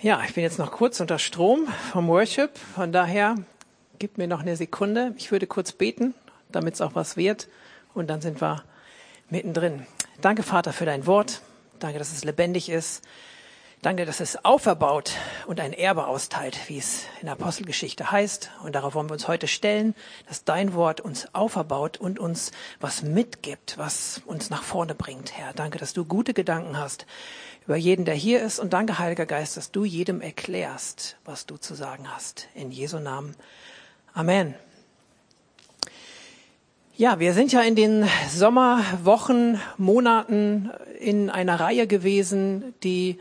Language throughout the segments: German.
Ja, ich bin jetzt noch kurz unter Strom vom Worship. Von daher gib mir noch eine Sekunde. Ich würde kurz beten, damit es auch was wird. Und dann sind wir mittendrin. Danke, Vater, für dein Wort. Danke, dass es lebendig ist. Danke, dass es auferbaut und ein Erbe austeilt, wie es in der Apostelgeschichte heißt. Und darauf wollen wir uns heute stellen, dass dein Wort uns auferbaut und uns was mitgibt, was uns nach vorne bringt, Herr. Danke, dass du gute Gedanken hast über jeden, der hier ist. Und danke, Heiliger Geist, dass du jedem erklärst, was du zu sagen hast. In Jesu Namen. Amen. Ja, wir sind ja in den Sommerwochen, Monaten in einer Reihe gewesen, die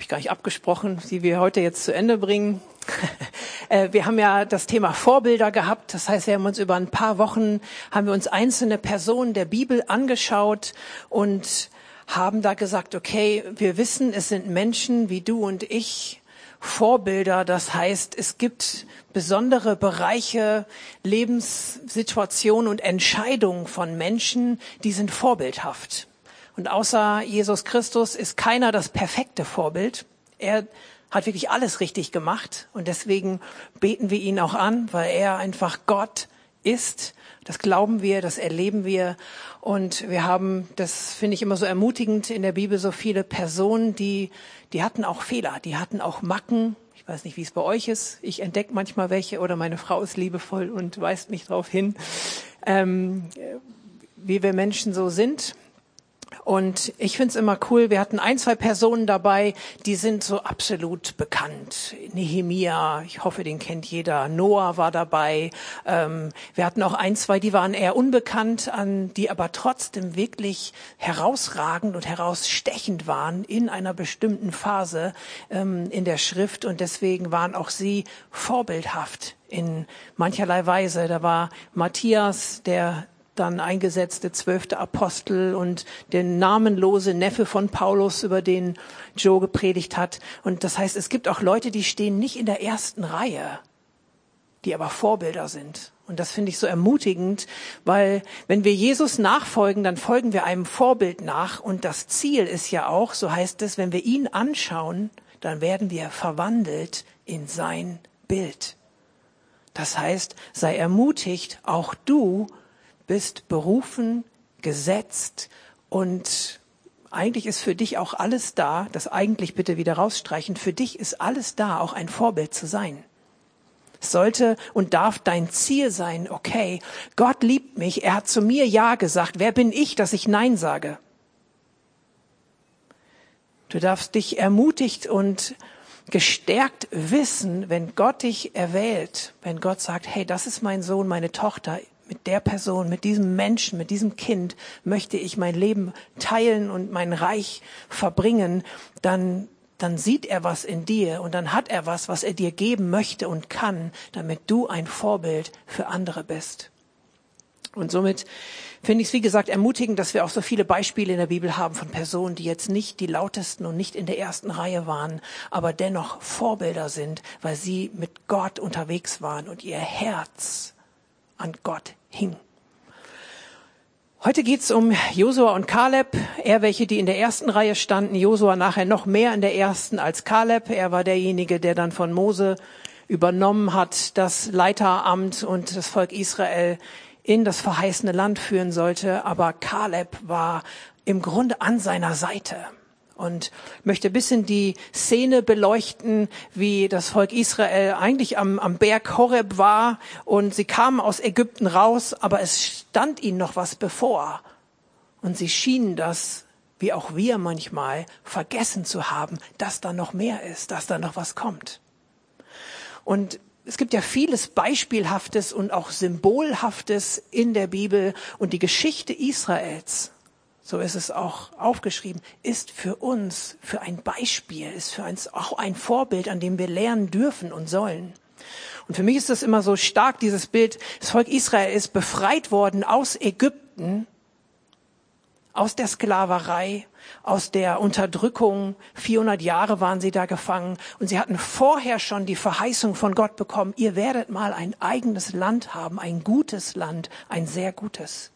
habe ich gar nicht abgesprochen, die wir heute jetzt zu Ende bringen. Äh, wir haben ja das Thema Vorbilder gehabt. Das heißt, wir haben uns über ein paar Wochen, haben wir uns einzelne Personen der Bibel angeschaut und haben da gesagt, okay, wir wissen, es sind Menschen wie du und ich, Vorbilder. Das heißt, es gibt besondere Bereiche, Lebenssituationen und Entscheidungen von Menschen, die sind vorbildhaft. Und außer Jesus Christus ist keiner das perfekte Vorbild. Er hat wirklich alles richtig gemacht und deswegen beten wir ihn auch an, weil er einfach Gott ist. Das glauben wir, das erleben wir und wir haben, das finde ich immer so ermutigend in der Bibel, so viele Personen, die, die hatten auch Fehler, die hatten auch Macken. Ich weiß nicht, wie es bei euch ist. Ich entdecke manchmal welche oder meine Frau ist liebevoll und weist mich darauf hin, ähm, wie wir Menschen so sind. Und ich find's immer cool, wir hatten ein, zwei Personen dabei, die sind so absolut bekannt. Nehemia, ich hoffe, den kennt jeder. Noah war dabei. Ähm, wir hatten auch ein, zwei, die waren eher unbekannt, an die aber trotzdem wirklich herausragend und herausstechend waren in einer bestimmten Phase ähm, in der Schrift. Und deswegen waren auch sie vorbildhaft in mancherlei Weise. Da war Matthias, der dann eingesetzte zwölfte Apostel und der namenlose Neffe von Paulus, über den Joe gepredigt hat. Und das heißt, es gibt auch Leute, die stehen nicht in der ersten Reihe, die aber Vorbilder sind. Und das finde ich so ermutigend, weil wenn wir Jesus nachfolgen, dann folgen wir einem Vorbild nach. Und das Ziel ist ja auch, so heißt es, wenn wir ihn anschauen, dann werden wir verwandelt in sein Bild. Das heißt, sei ermutigt, auch du bist berufen, gesetzt und eigentlich ist für dich auch alles da, das eigentlich bitte wieder rausstreichen, für dich ist alles da, auch ein Vorbild zu sein. Es sollte und darf dein Ziel sein, okay, Gott liebt mich, er hat zu mir Ja gesagt, wer bin ich, dass ich Nein sage? Du darfst dich ermutigt und gestärkt wissen, wenn Gott dich erwählt, wenn Gott sagt, hey, das ist mein Sohn, meine Tochter, mit der Person, mit diesem Menschen, mit diesem Kind möchte ich mein Leben teilen und mein Reich verbringen, dann dann sieht er was in dir und dann hat er was, was er dir geben möchte und kann, damit du ein Vorbild für andere bist. Und somit finde ich es, wie gesagt, ermutigend, dass wir auch so viele Beispiele in der Bibel haben von Personen, die jetzt nicht die lautesten und nicht in der ersten Reihe waren, aber dennoch Vorbilder sind, weil sie mit Gott unterwegs waren und ihr Herz an Gott hing. Heute geht's um Josua und Kaleb. Er, welche, die in der ersten Reihe standen. Josua nachher noch mehr in der ersten als Kaleb. Er war derjenige, der dann von Mose übernommen hat, das Leiteramt und das Volk Israel in das verheißene Land führen sollte. Aber Kaleb war im Grunde an seiner Seite und möchte ein bisschen die Szene beleuchten, wie das Volk Israel eigentlich am, am Berg Horeb war und sie kamen aus Ägypten raus, aber es stand ihnen noch was bevor. Und sie schienen das, wie auch wir manchmal, vergessen zu haben, dass da noch mehr ist, dass da noch was kommt. Und es gibt ja vieles Beispielhaftes und auch Symbolhaftes in der Bibel und die Geschichte Israels so ist es auch aufgeschrieben, ist für uns, für ein Beispiel, ist für uns auch ein Vorbild, an dem wir lernen dürfen und sollen. Und für mich ist das immer so stark, dieses Bild, das Volk Israel ist befreit worden aus Ägypten, aus der Sklaverei, aus der Unterdrückung. 400 Jahre waren sie da gefangen und sie hatten vorher schon die Verheißung von Gott bekommen, ihr werdet mal ein eigenes Land haben, ein gutes Land, ein sehr gutes.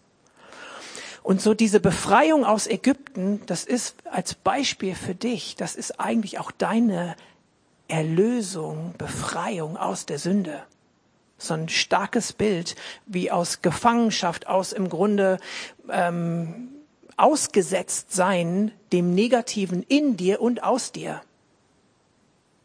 Und so diese Befreiung aus Ägypten, das ist als Beispiel für dich, das ist eigentlich auch deine Erlösung, Befreiung aus der Sünde. So ein starkes Bild, wie aus Gefangenschaft, aus im Grunde ähm, ausgesetzt sein dem Negativen in dir und aus dir.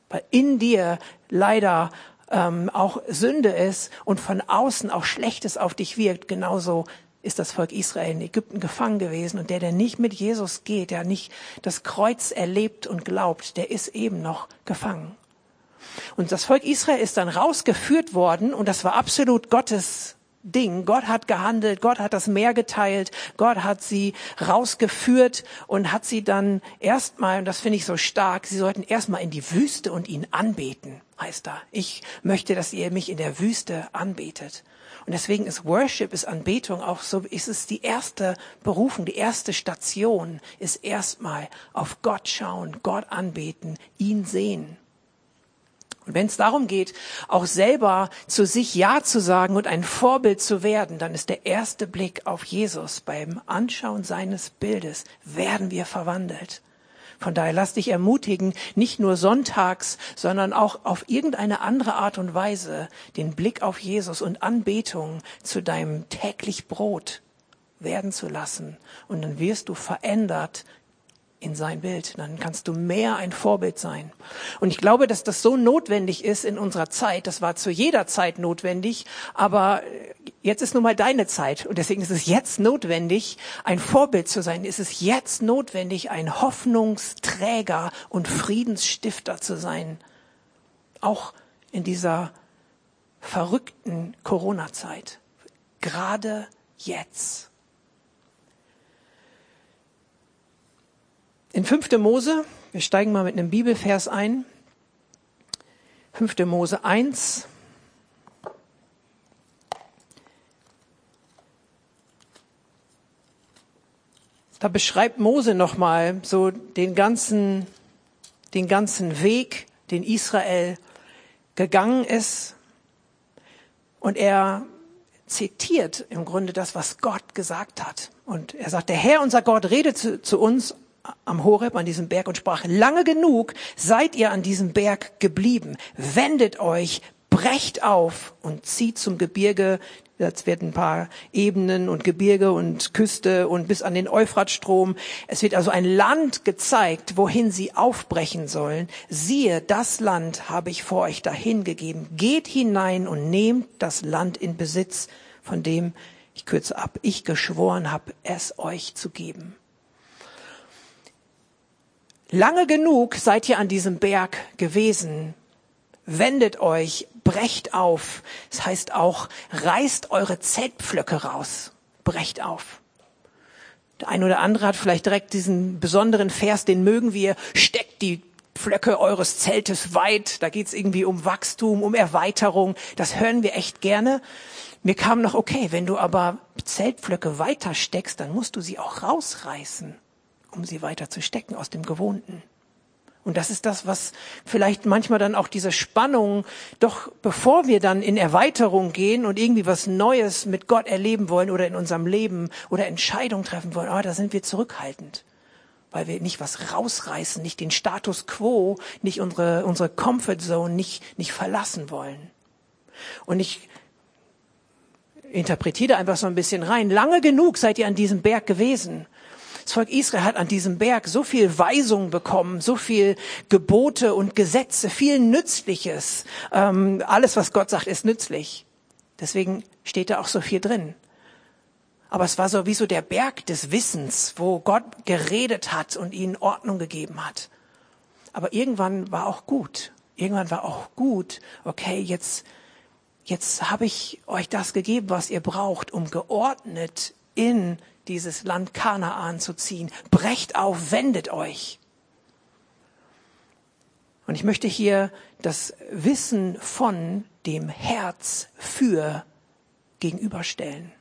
Weil in dir leider ähm, auch Sünde ist und von außen auch Schlechtes auf dich wirkt, genauso ist das Volk Israel in Ägypten gefangen gewesen. Und der, der nicht mit Jesus geht, der nicht das Kreuz erlebt und glaubt, der ist eben noch gefangen. Und das Volk Israel ist dann rausgeführt worden und das war absolut Gottes Ding. Gott hat gehandelt, Gott hat das Meer geteilt, Gott hat sie rausgeführt und hat sie dann erstmal, und das finde ich so stark, sie sollten erstmal in die Wüste und ihn anbeten, heißt da. Ich möchte, dass ihr mich in der Wüste anbetet. Und deswegen ist Worship, ist Anbetung auch so, ist es die erste Berufung, die erste Station, ist erstmal auf Gott schauen, Gott anbeten, ihn sehen. Und wenn es darum geht, auch selber zu sich Ja zu sagen und ein Vorbild zu werden, dann ist der erste Blick auf Jesus beim Anschauen seines Bildes, werden wir verwandelt. Von daher lass dich ermutigen, nicht nur sonntags, sondern auch auf irgendeine andere Art und Weise den Blick auf Jesus und Anbetung zu deinem täglich Brot werden zu lassen. Und dann wirst du verändert in sein Bild. Dann kannst du mehr ein Vorbild sein. Und ich glaube, dass das so notwendig ist in unserer Zeit. Das war zu jeder Zeit notwendig, aber jetzt ist nun mal deine Zeit. Und deswegen ist es jetzt notwendig, ein Vorbild zu sein. Ist es jetzt notwendig, ein Hoffnungsträger und Friedensstifter zu sein. Auch in dieser verrückten Corona-Zeit. Gerade jetzt. In 5. Mose, wir steigen mal mit einem Bibelvers ein. 5. Mose 1. Da beschreibt Mose nochmal so den ganzen, den ganzen Weg, den Israel gegangen ist. Und er zitiert im Grunde das, was Gott gesagt hat. Und er sagt, der Herr, unser Gott, redet zu, zu uns am Horeb, an diesem Berg und sprach, lange genug seid ihr an diesem Berg geblieben. Wendet euch, brecht auf und zieht zum Gebirge. Jetzt werden ein paar Ebenen und Gebirge und Küste und bis an den Euphratstrom. Es wird also ein Land gezeigt, wohin sie aufbrechen sollen. Siehe, das Land habe ich vor euch dahin gegeben. Geht hinein und nehmt das Land in Besitz, von dem, ich kürze ab, ich geschworen habe, es euch zu geben. Lange genug seid ihr an diesem Berg gewesen. Wendet euch, brecht auf. Das heißt auch, reißt eure Zeltpflöcke raus. Brecht auf. Der ein oder andere hat vielleicht direkt diesen besonderen Vers, den mögen wir, steckt die Pflöcke eures Zeltes weit. Da geht's irgendwie um Wachstum, um Erweiterung. Das hören wir echt gerne. Mir kam noch, okay, wenn du aber Zeltpflöcke weiter steckst, dann musst du sie auch rausreißen um sie weiter zu stecken aus dem Gewohnten. Und das ist das, was vielleicht manchmal dann auch diese Spannung, doch bevor wir dann in Erweiterung gehen und irgendwie was Neues mit Gott erleben wollen oder in unserem Leben oder Entscheidungen treffen wollen, oh, da sind wir zurückhaltend. Weil wir nicht was rausreißen, nicht den Status quo, nicht unsere, unsere Comfort Zone nicht, nicht verlassen wollen. Und ich interpretiere einfach so ein bisschen rein. Lange genug seid ihr an diesem Berg gewesen. Volk Israel hat an diesem Berg so viel Weisung bekommen, so viel Gebote und Gesetze, viel Nützliches. Ähm, alles, was Gott sagt, ist nützlich. Deswegen steht da auch so viel drin. Aber es war so wie so der Berg des Wissens, wo Gott geredet hat und ihnen Ordnung gegeben hat. Aber irgendwann war auch gut. Irgendwann war auch gut. Okay, jetzt, jetzt habe ich euch das gegeben, was ihr braucht, um geordnet in dieses Land Kanaan zu ziehen. Brecht auf, wendet euch. Und ich möchte hier das Wissen von dem Herz für gegenüberstellen.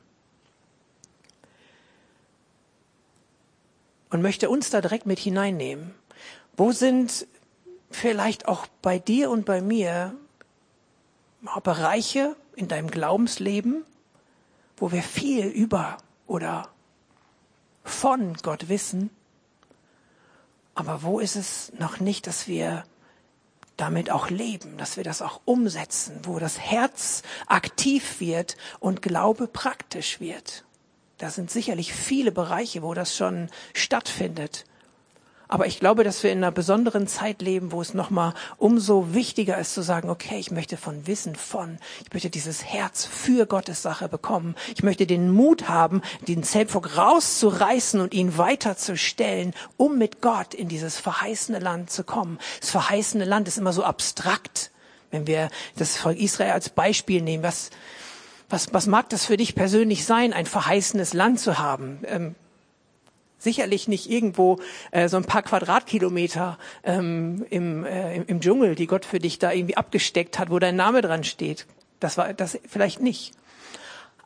Und möchte uns da direkt mit hineinnehmen. Wo sind vielleicht auch bei dir und bei mir Bereiche in deinem Glaubensleben, wo wir viel über oder von Gott wissen, aber wo ist es noch nicht, dass wir damit auch leben, dass wir das auch umsetzen, wo das Herz aktiv wird und Glaube praktisch wird. Da sind sicherlich viele Bereiche, wo das schon stattfindet. Aber ich glaube, dass wir in einer besonderen Zeit leben, wo es nochmal umso wichtiger ist zu sagen, okay, ich möchte von Wissen von, ich möchte dieses Herz für Gottes Sache bekommen. Ich möchte den Mut haben, den Zeltpflock rauszureißen und ihn weiterzustellen, um mit Gott in dieses verheißene Land zu kommen. Das verheißene Land ist immer so abstrakt. Wenn wir das Volk Israel als Beispiel nehmen, was, was, was mag das für dich persönlich sein, ein verheißenes Land zu haben? Ähm, Sicherlich nicht irgendwo äh, so ein paar Quadratkilometer ähm, im, äh, im Dschungel, die Gott für dich da irgendwie abgesteckt hat, wo dein Name dran steht. Das war das vielleicht nicht.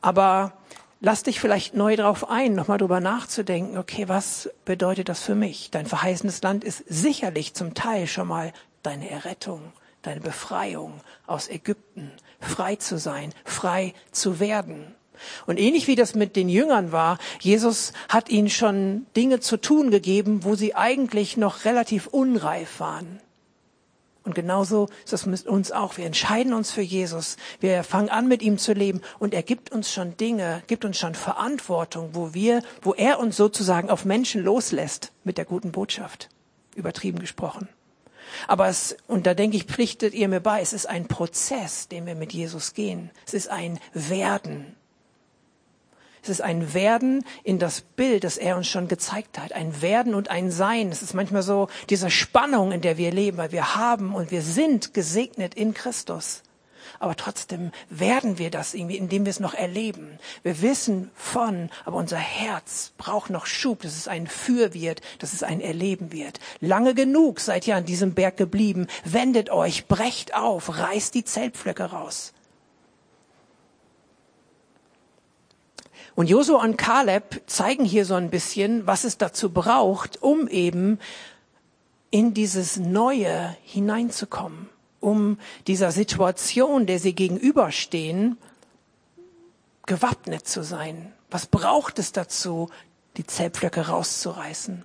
Aber lass dich vielleicht neu drauf ein, nochmal drüber nachzudenken, okay, was bedeutet das für mich? Dein verheißenes Land ist sicherlich zum Teil schon mal deine Errettung, deine Befreiung aus Ägypten, frei zu sein, frei zu werden. Und ähnlich wie das mit den Jüngern war, Jesus hat ihnen schon Dinge zu tun gegeben, wo sie eigentlich noch relativ unreif waren. Und genauso ist das mit uns auch. Wir entscheiden uns für Jesus. Wir fangen an, mit ihm zu leben. Und er gibt uns schon Dinge, gibt uns schon Verantwortung, wo wir, wo er uns sozusagen auf Menschen loslässt mit der guten Botschaft. Übertrieben gesprochen. Aber es, und da denke ich, pflichtet ihr mir bei, es ist ein Prozess, den wir mit Jesus gehen. Es ist ein Werden. Es ist ein Werden in das Bild, das er uns schon gezeigt hat. Ein Werden und ein Sein. Es ist manchmal so diese Spannung, in der wir leben, weil wir haben und wir sind gesegnet in Christus. Aber trotzdem werden wir das irgendwie, indem wir es noch erleben. Wir wissen von, aber unser Herz braucht noch Schub, dass es ein Für wird, dass es ein Erleben wird. Lange genug seid ihr an diesem Berg geblieben. Wendet euch, brecht auf, reißt die Zeltpflöcke raus. Und Josua und Kaleb zeigen hier so ein bisschen, was es dazu braucht, um eben in dieses Neue hineinzukommen, um dieser Situation, der sie gegenüberstehen, gewappnet zu sein. Was braucht es dazu, die Zellpflöcke rauszureißen?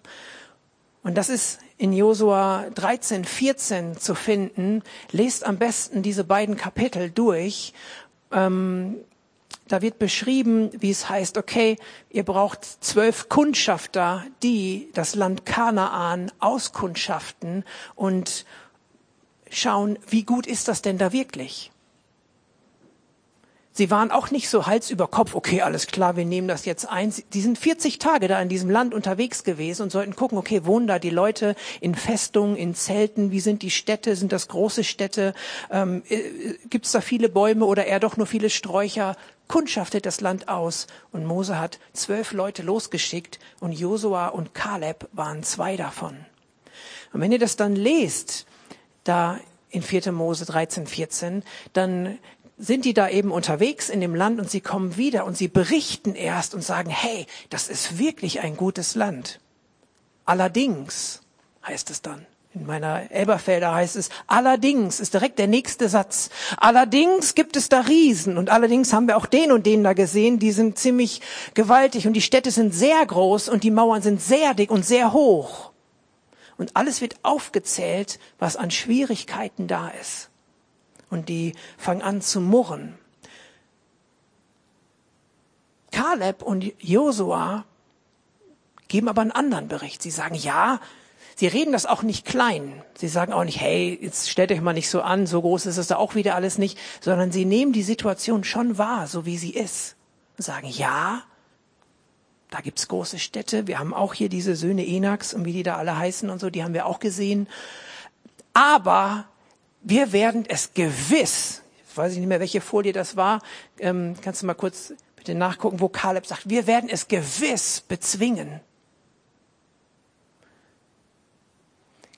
Und das ist in Josua 13, 14 zu finden. Lest am besten diese beiden Kapitel durch. Ähm, da wird beschrieben, wie es heißt, okay, ihr braucht zwölf Kundschafter, die das Land Kanaan auskundschaften und schauen, wie gut ist das denn da wirklich? Sie waren auch nicht so Hals über Kopf, okay, alles klar, wir nehmen das jetzt ein. Die sind 40 Tage da in diesem Land unterwegs gewesen und sollten gucken, okay, wohnen da die Leute in Festungen, in Zelten, wie sind die Städte, sind das große Städte, ähm, äh, gibt es da viele Bäume oder eher doch nur viele Sträucher? Kundschaftet das Land aus. Und Mose hat zwölf Leute losgeschickt und Josua und Kaleb waren zwei davon. Und wenn ihr das dann lest, da in 4. Mose 13, 14, dann sind die da eben unterwegs in dem Land und sie kommen wieder und sie berichten erst und sagen, hey, das ist wirklich ein gutes Land. Allerdings heißt es dann. In meiner Elberfelder heißt es, allerdings ist direkt der nächste Satz. Allerdings gibt es da Riesen und allerdings haben wir auch den und den da gesehen, die sind ziemlich gewaltig und die Städte sind sehr groß und die Mauern sind sehr dick und sehr hoch. Und alles wird aufgezählt, was an Schwierigkeiten da ist und die fangen an zu murren. Kaleb und Josua geben aber einen anderen Bericht. Sie sagen, ja, sie reden das auch nicht klein. Sie sagen auch nicht, hey, jetzt stellt euch mal nicht so an, so groß ist es da auch wieder alles nicht, sondern sie nehmen die Situation schon wahr, so wie sie ist. Und sagen, ja, da gibt's große Städte. Wir haben auch hier diese Söhne Enaks und wie die da alle heißen und so, die haben wir auch gesehen. Aber wir werden es gewiss, ich weiß nicht mehr, welche Folie das war, ähm, kannst du mal kurz bitte nachgucken, wo Kaleb sagt, wir werden es gewiss bezwingen.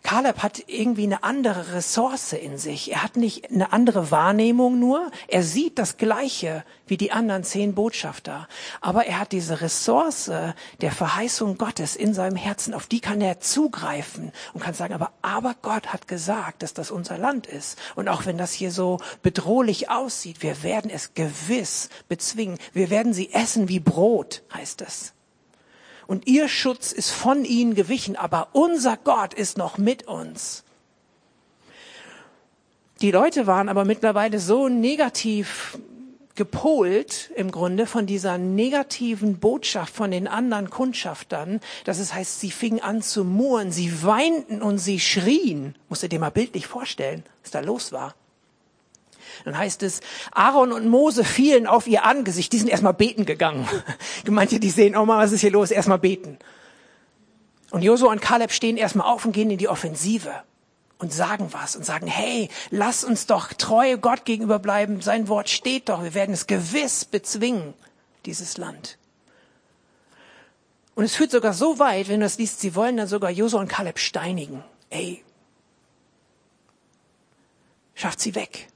Kaleb hat irgendwie eine andere Ressource in sich. Er hat nicht eine andere Wahrnehmung nur. Er sieht das Gleiche wie die anderen zehn Botschafter. Aber er hat diese Ressource der Verheißung Gottes in seinem Herzen. Auf die kann er zugreifen und kann sagen, aber, aber Gott hat gesagt, dass das unser Land ist. Und auch wenn das hier so bedrohlich aussieht, wir werden es gewiss bezwingen. Wir werden sie essen wie Brot, heißt es. Und ihr Schutz ist von ihnen gewichen, aber unser Gott ist noch mit uns. Die Leute waren aber mittlerweile so negativ gepolt im Grunde von dieser negativen Botschaft von den anderen Kundschaftern, dass es heißt, sie fingen an zu murren, sie weinten und sie schrien. Musst du dir mal bildlich vorstellen, was da los war. Dann heißt es, Aaron und Mose fielen auf ihr Angesicht, die sind erstmal beten gegangen. Manche, die sehen, oh mal, was ist hier los, erstmal beten. Und Josua und Kaleb stehen erstmal auf und gehen in die Offensive und sagen was und sagen, hey, lass uns doch treu Gott gegenüber bleiben. Sein Wort steht doch. Wir werden es gewiss bezwingen, dieses Land. Und es führt sogar so weit, wenn du es liest, sie wollen dann sogar Josua und Kaleb steinigen. Ey, schafft sie weg.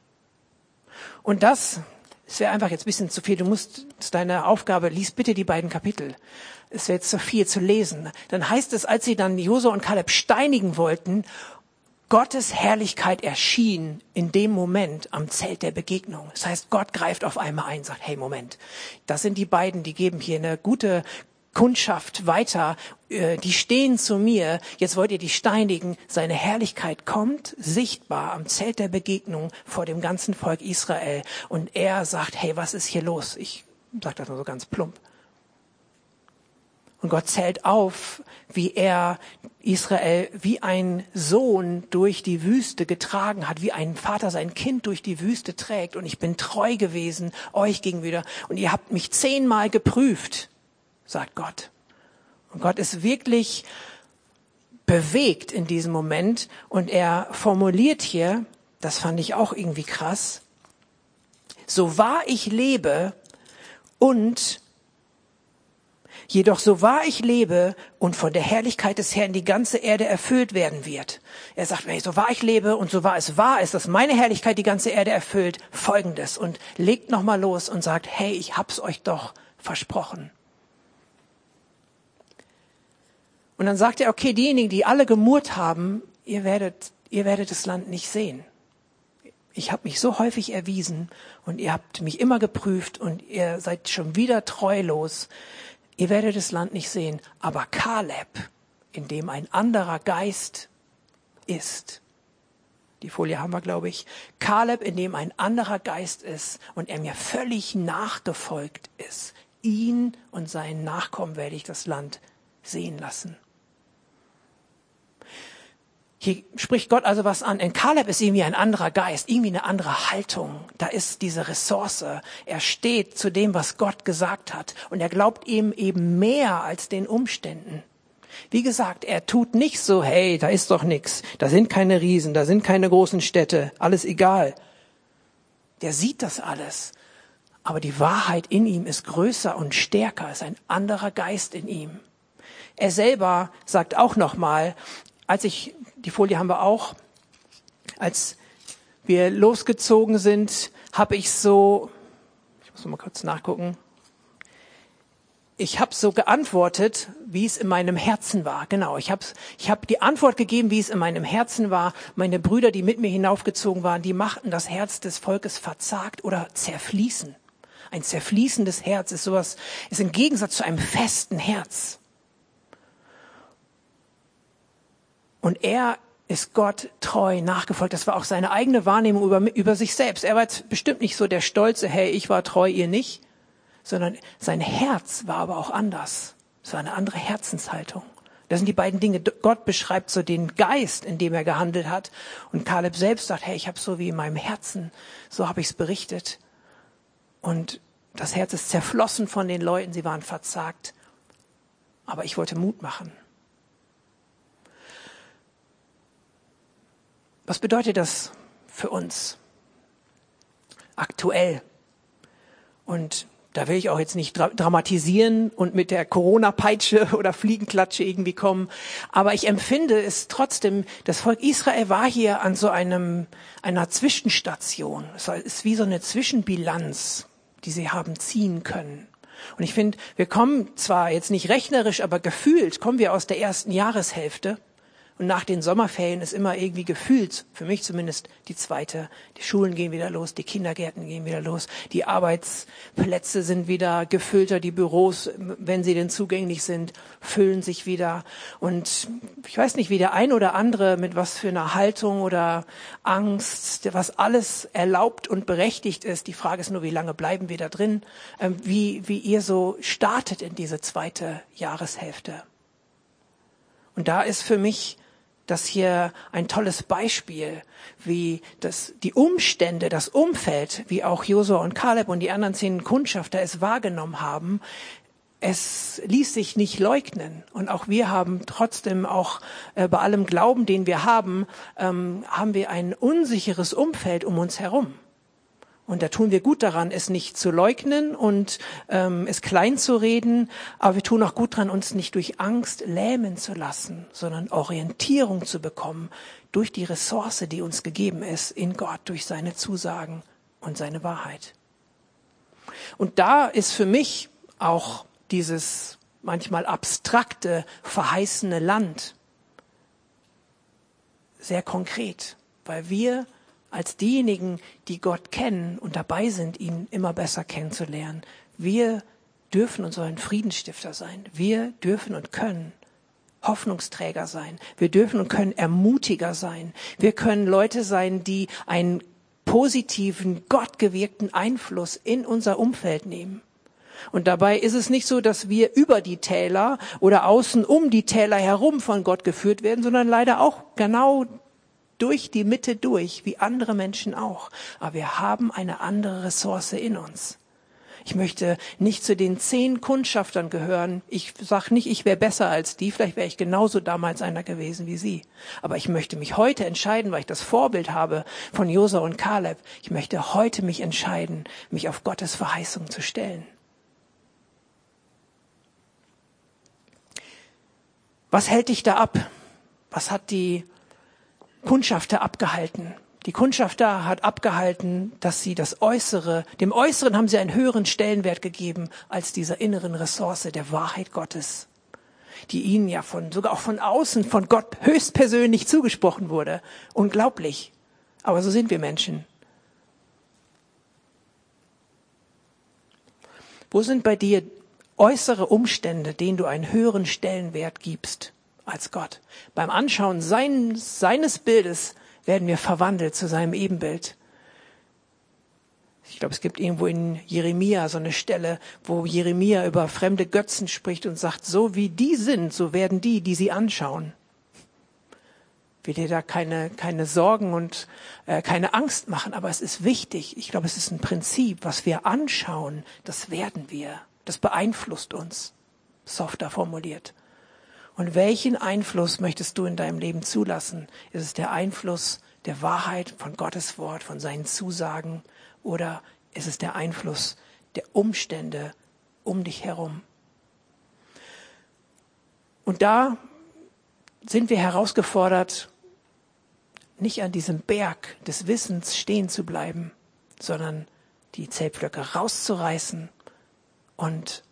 Und das, es wäre einfach jetzt ein bisschen zu viel. Du musst deine Aufgabe, lies bitte die beiden Kapitel. Es wäre jetzt zu viel zu lesen. Dann heißt es, als sie dann Josua und Kaleb steinigen wollten Gottes Herrlichkeit erschien in dem Moment am Zelt der Begegnung. Das heißt, Gott greift auf einmal ein, sagt, hey, Moment, das sind die beiden, die geben hier eine gute Kundschaft weiter, äh, die stehen zu mir, jetzt wollt ihr die steinigen. Seine Herrlichkeit kommt sichtbar am Zelt der Begegnung vor dem ganzen Volk Israel. Und er sagt, hey, was ist hier los? Ich sage das nur so ganz plump. Und Gott zählt auf, wie er Israel wie ein Sohn durch die Wüste getragen hat, wie ein Vater sein Kind durch die Wüste trägt. Und ich bin treu gewesen euch gegenüber. Und ihr habt mich zehnmal geprüft, sagt Gott. Und Gott ist wirklich bewegt in diesem Moment. Und er formuliert hier, das fand ich auch irgendwie krass, so wahr ich lebe und Jedoch so wahr ich lebe und von der Herrlichkeit des Herrn die ganze Erde erfüllt werden wird. Er sagt, hey, so wahr ich lebe und so wahr es wahr ist, dass meine Herrlichkeit die ganze Erde erfüllt, folgendes und legt nochmal los und sagt, hey, ich hab's euch doch versprochen. Und dann sagt er, okay, diejenigen, die alle gemurrt haben, ihr werdet, ihr werdet das Land nicht sehen. Ich habe mich so häufig erwiesen und ihr habt mich immer geprüft und ihr seid schon wieder treulos. Ihr werdet das Land nicht sehen, aber Kaleb, in dem ein anderer Geist ist, die Folie haben wir, glaube ich, Kaleb, in dem ein anderer Geist ist und er mir völlig nachgefolgt ist, ihn und seinen Nachkommen werde ich das Land sehen lassen. Hier spricht Gott also was an. In Kaleb ist irgendwie ein anderer Geist, irgendwie eine andere Haltung. Da ist diese Ressource. Er steht zu dem, was Gott gesagt hat. Und er glaubt ihm eben mehr als den Umständen. Wie gesagt, er tut nicht so, hey, da ist doch nichts. Da sind keine Riesen, da sind keine großen Städte. Alles egal. Der sieht das alles. Aber die Wahrheit in ihm ist größer und stärker, ist ein anderer Geist in ihm. Er selber sagt auch nochmal, als ich die Folie haben wir auch. Als wir losgezogen sind, habe ich so, ich muss mal kurz nachgucken, ich habe so geantwortet, wie es in meinem Herzen war. Genau, ich habe ich hab die Antwort gegeben, wie es in meinem Herzen war. Meine Brüder, die mit mir hinaufgezogen waren, die machten das Herz des Volkes verzagt oder zerfließen. Ein zerfließendes Herz ist sowas, ist im Gegensatz zu einem festen Herz. Und er ist Gott treu nachgefolgt. Das war auch seine eigene Wahrnehmung über, über sich selbst. Er war jetzt bestimmt nicht so der stolze, hey, ich war treu, ihr nicht, sondern sein Herz war aber auch anders. Es war eine andere Herzenshaltung. Das sind die beiden Dinge. Gott beschreibt so den Geist, in dem er gehandelt hat. Und Kaleb selbst sagt, hey, ich habe so wie in meinem Herzen, so habe ich es berichtet. Und das Herz ist zerflossen von den Leuten, sie waren verzagt. Aber ich wollte Mut machen. Was bedeutet das für uns aktuell? Und da will ich auch jetzt nicht dramatisieren und mit der Corona-Peitsche oder Fliegenklatsche irgendwie kommen. Aber ich empfinde es trotzdem, das Volk Israel war hier an so einem, einer Zwischenstation. Es ist wie so eine Zwischenbilanz, die sie haben ziehen können. Und ich finde, wir kommen zwar jetzt nicht rechnerisch, aber gefühlt kommen wir aus der ersten Jahreshälfte Und nach den Sommerferien ist immer irgendwie gefühlt, für mich zumindest, die zweite. Die Schulen gehen wieder los, die Kindergärten gehen wieder los, die Arbeitsplätze sind wieder gefüllter, die Büros, wenn sie denn zugänglich sind, füllen sich wieder. Und ich weiß nicht, wie der ein oder andere mit was für einer Haltung oder Angst, was alles erlaubt und berechtigt ist. Die Frage ist nur, wie lange bleiben wir da drin? Ähm, wie, wie ihr so startet in diese zweite Jahreshälfte. Und da ist für mich das hier ein tolles Beispiel, wie das, die Umstände, das Umfeld, wie auch Josua und Kaleb und die anderen zehn Kundschafter es wahrgenommen haben. Es ließ sich nicht leugnen. Und auch wir haben trotzdem auch äh, bei allem Glauben, den wir haben, ähm, haben wir ein unsicheres Umfeld um uns herum. Und da tun wir gut daran, es nicht zu leugnen und ähm, es klein zu reden, aber wir tun auch gut daran, uns nicht durch Angst lähmen zu lassen, sondern Orientierung zu bekommen durch die Ressource, die uns gegeben ist in Gott, durch seine Zusagen und seine Wahrheit. Und da ist für mich auch dieses manchmal abstrakte, verheißene Land sehr konkret, weil wir als diejenigen, die Gott kennen und dabei sind, ihn immer besser kennenzulernen. Wir dürfen und sollen Friedensstifter sein. Wir dürfen und können Hoffnungsträger sein. Wir dürfen und können Ermutiger sein. Wir können Leute sein, die einen positiven, gottgewirkten Einfluss in unser Umfeld nehmen. Und dabei ist es nicht so, dass wir über die Täler oder außen um die Täler herum von Gott geführt werden, sondern leider auch genau durch die Mitte durch, wie andere Menschen auch. Aber wir haben eine andere Ressource in uns. Ich möchte nicht zu den zehn Kundschaftern gehören. Ich sage nicht, ich wäre besser als die. Vielleicht wäre ich genauso damals einer gewesen wie sie. Aber ich möchte mich heute entscheiden, weil ich das Vorbild habe von Josa und Kaleb. Ich möchte heute mich entscheiden, mich auf Gottes Verheißung zu stellen. Was hält dich da ab? Was hat die Kundschafter abgehalten. Die Kundschafter hat abgehalten, dass sie das Äußere, dem Äußeren haben sie einen höheren Stellenwert gegeben als dieser inneren Ressource der Wahrheit Gottes, die ihnen ja von, sogar auch von außen von Gott höchstpersönlich zugesprochen wurde. Unglaublich. Aber so sind wir Menschen. Wo sind bei dir äußere Umstände, denen du einen höheren Stellenwert gibst? Als Gott. Beim Anschauen sein, seines Bildes werden wir verwandelt zu seinem Ebenbild. Ich glaube, es gibt irgendwo in Jeremia so eine Stelle, wo Jeremia über fremde Götzen spricht und sagt, so wie die sind, so werden die, die sie anschauen. Will dir da keine, keine Sorgen und äh, keine Angst machen, aber es ist wichtig. Ich glaube, es ist ein Prinzip, was wir anschauen, das werden wir. Das beeinflusst uns. Softer formuliert. Und welchen Einfluss möchtest du in deinem Leben zulassen? Ist es der Einfluss der Wahrheit von Gottes Wort, von seinen Zusagen? Oder ist es der Einfluss der Umstände um dich herum? Und da sind wir herausgefordert, nicht an diesem Berg des Wissens stehen zu bleiben, sondern die Zeltblöcke rauszureißen und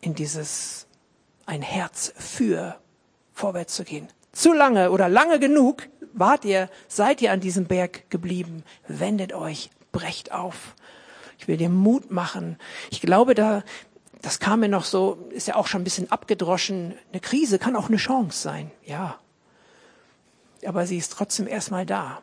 in dieses ein Herz für vorwärts zu gehen. Zu lange oder lange genug wart ihr, seid ihr an diesem Berg geblieben. Wendet euch, brecht auf. Ich will dir Mut machen. Ich glaube, da, das kam mir noch so, ist ja auch schon ein bisschen abgedroschen. Eine Krise kann auch eine Chance sein, ja. Aber sie ist trotzdem erstmal da.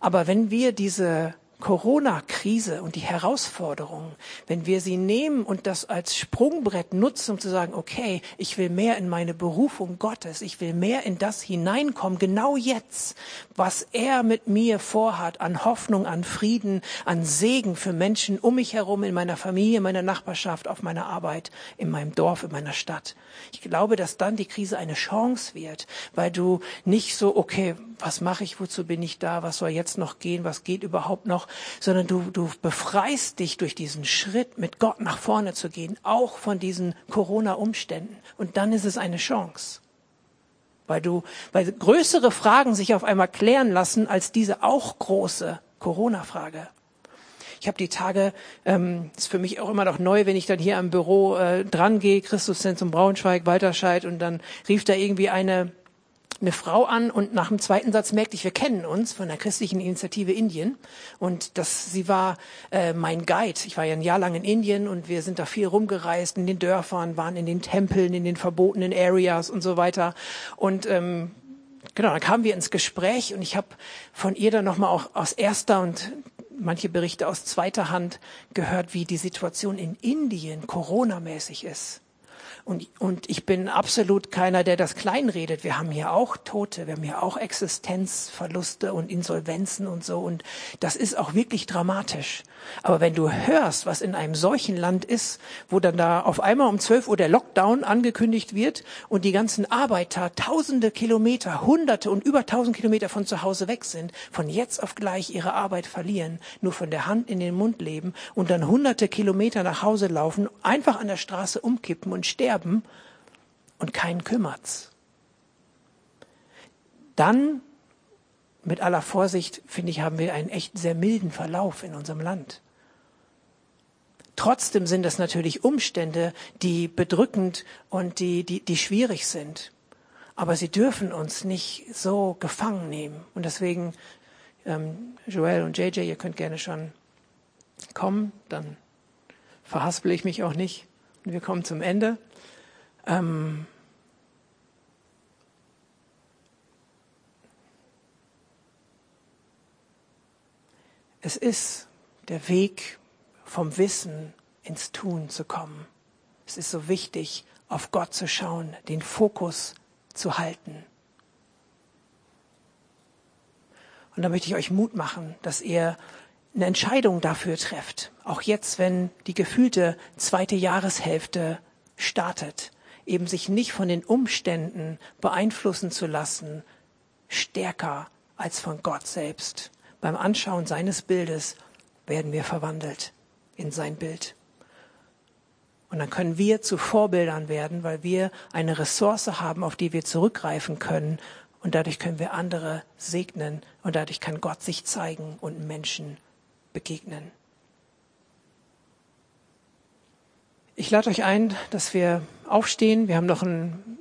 Aber wenn wir diese Corona-Krise und die Herausforderungen, wenn wir sie nehmen und das als Sprungbrett nutzen, um zu sagen, okay, ich will mehr in meine Berufung Gottes, ich will mehr in das hineinkommen, genau jetzt, was er mit mir vorhat, an Hoffnung, an Frieden, an Segen für Menschen um mich herum, in meiner Familie, in meiner Nachbarschaft, auf meiner Arbeit, in meinem Dorf, in meiner Stadt. Ich glaube, dass dann die Krise eine Chance wird, weil du nicht so, okay, was mache ich, wozu bin ich da, was soll jetzt noch gehen, was geht überhaupt noch, sondern du, du befreist dich durch diesen Schritt, mit Gott nach vorne zu gehen, auch von diesen Corona-Umständen. Und dann ist es eine Chance. Weil du, weil größere Fragen sich auf einmal klären lassen als diese auch große Corona-Frage. Ich habe die Tage, ähm, ist für mich auch immer noch neu, wenn ich dann hier am Büro äh, dran gehe, Christuszentrum Braunschweig, Walterscheid, und dann rief da irgendwie eine eine Frau an und nach dem zweiten Satz merkte ich, wir kennen uns von der christlichen Initiative Indien und das, sie war äh, mein Guide. Ich war ja ein Jahr lang in Indien und wir sind da viel rumgereist in den Dörfern, waren in den Tempeln, in den verbotenen Areas und so weiter und ähm, genau, dann kamen wir ins Gespräch und ich habe von ihr dann nochmal auch aus erster und manche Berichte aus zweiter Hand gehört, wie die Situation in Indien Corona-mäßig ist. Und, und ich bin absolut keiner, der das kleinredet. Wir haben hier auch Tote, wir haben hier auch Existenzverluste und Insolvenzen und so. Und das ist auch wirklich dramatisch. Aber wenn du hörst, was in einem solchen Land ist, wo dann da auf einmal um 12 Uhr der Lockdown angekündigt wird und die ganzen Arbeiter tausende Kilometer, hunderte und über tausend Kilometer von zu Hause weg sind, von jetzt auf gleich ihre Arbeit verlieren, nur von der Hand in den Mund leben und dann hunderte Kilometer nach Hause laufen, einfach an der Straße umkippen und sterben, sterben und keinen kümmert's. Dann, mit aller Vorsicht, finde ich, haben wir einen echt sehr milden Verlauf in unserem Land. Trotzdem sind das natürlich Umstände, die bedrückend und die, die, die schwierig sind. Aber sie dürfen uns nicht so gefangen nehmen. Und deswegen, ähm, Joel und JJ, ihr könnt gerne schon kommen, dann verhaspel ich mich auch nicht. Und wir kommen zum Ende. Ähm, es ist der Weg vom Wissen ins Tun zu kommen. Es ist so wichtig, auf Gott zu schauen, den Fokus zu halten. Und da möchte ich euch Mut machen, dass ihr eine Entscheidung dafür trefft. Auch jetzt, wenn die gefühlte zweite Jahreshälfte startet eben sich nicht von den Umständen beeinflussen zu lassen, stärker als von Gott selbst. Beim Anschauen seines Bildes werden wir verwandelt in sein Bild. Und dann können wir zu Vorbildern werden, weil wir eine Ressource haben, auf die wir zurückgreifen können. Und dadurch können wir andere segnen. Und dadurch kann Gott sich zeigen und Menschen begegnen. Ich lade euch ein, dass wir aufstehen. Wir haben noch einen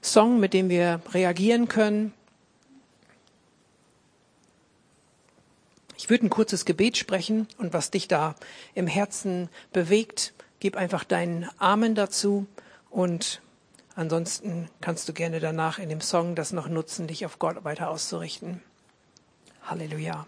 Song, mit dem wir reagieren können. Ich würde ein kurzes Gebet sprechen und was dich da im Herzen bewegt, gib einfach deinen Amen dazu und ansonsten kannst du gerne danach in dem Song das noch nutzen, dich auf Gott weiter auszurichten. Halleluja.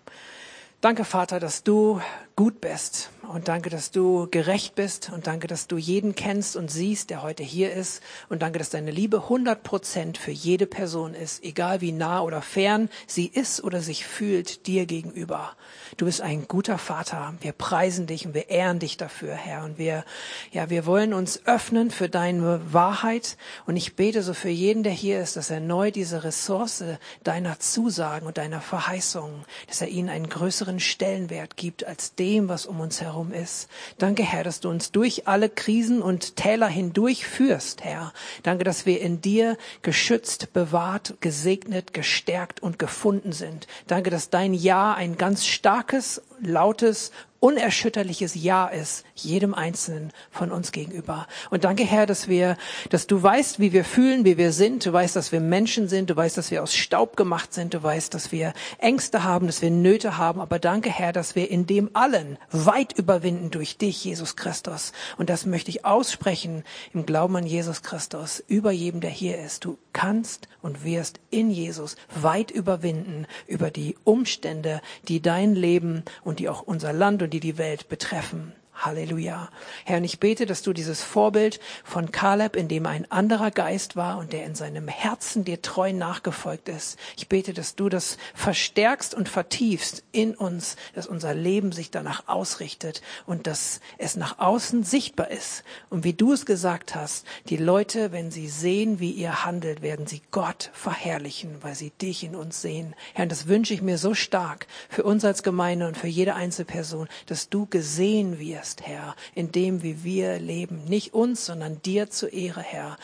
Danke, Vater, dass du gut bist und danke, dass du gerecht bist und danke, dass du jeden kennst und siehst, der heute hier ist und danke, dass deine Liebe 100 Prozent für jede Person ist, egal wie nah oder fern sie ist oder sich fühlt dir gegenüber. Du bist ein guter Vater. Wir preisen dich und wir ehren dich dafür, Herr. Und wir, ja, wir wollen uns öffnen für deine Wahrheit. Und ich bete so für jeden, der hier ist, dass er neu diese Ressource deiner Zusagen und deiner Verheißungen, dass er ihnen einen größeren Stellenwert gibt als dem, was um uns herum ist. Danke, Herr, dass du uns durch alle Krisen und Täler hindurch führst, Herr. Danke, dass wir in dir geschützt, bewahrt, gesegnet, gestärkt und gefunden sind. Danke, dass dein Ja ein ganz starkes, lautes unerschütterliches Ja ist, jedem Einzelnen von uns gegenüber. Und danke, Herr, dass wir, dass du weißt, wie wir fühlen, wie wir sind. Du weißt, dass wir Menschen sind. Du weißt, dass wir aus Staub gemacht sind. Du weißt, dass wir Ängste haben, dass wir Nöte haben. Aber danke, Herr, dass wir in dem allen weit überwinden durch dich, Jesus Christus. Und das möchte ich aussprechen im Glauben an Jesus Christus über jedem, der hier ist. Du kannst und wirst in Jesus weit überwinden über die Umstände, die dein Leben und die auch unser Land und die die Welt betreffen. Halleluja. Herr, und ich bete, dass du dieses Vorbild von Kaleb, in dem ein anderer Geist war und der in seinem Herzen dir treu nachgefolgt ist, ich bete, dass du das verstärkst und vertiefst in uns, dass unser Leben sich danach ausrichtet und dass es nach außen sichtbar ist. Und wie du es gesagt hast, die Leute, wenn sie sehen, wie ihr handelt, werden sie Gott verherrlichen, weil sie dich in uns sehen. Herr, und das wünsche ich mir so stark für uns als Gemeinde und für jede einzelne Person, dass du gesehen wirst wirst, Herr, in dem, wie wir leben. Nicht uns, sondern dir zur Ehre, Herr.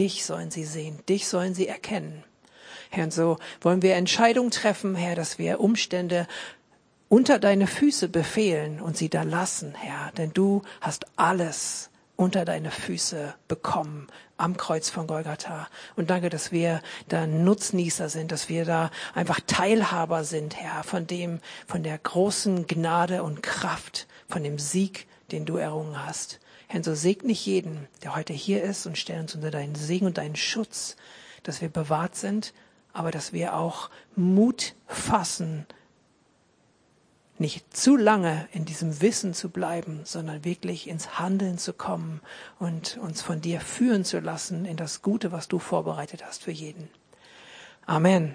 Dich sollen sie sehen, dich sollen sie erkennen. Herr, und so wollen wir Entscheidungen treffen, Herr, dass wir Umstände unter deine Füße befehlen und sie da lassen, Herr, denn du hast alles unter deine Füße bekommen am Kreuz von Golgatha. Und danke, dass wir da Nutznießer sind, dass wir da einfach Teilhaber sind, Herr, von dem, von der großen Gnade und Kraft, von dem Sieg, den du errungen hast. Herr, so segne ich jeden, der heute hier ist und stell uns unter deinen Segen und deinen Schutz, dass wir bewahrt sind, aber dass wir auch Mut fassen, nicht zu lange in diesem Wissen zu bleiben, sondern wirklich ins Handeln zu kommen und uns von dir führen zu lassen in das Gute, was du vorbereitet hast für jeden. Amen.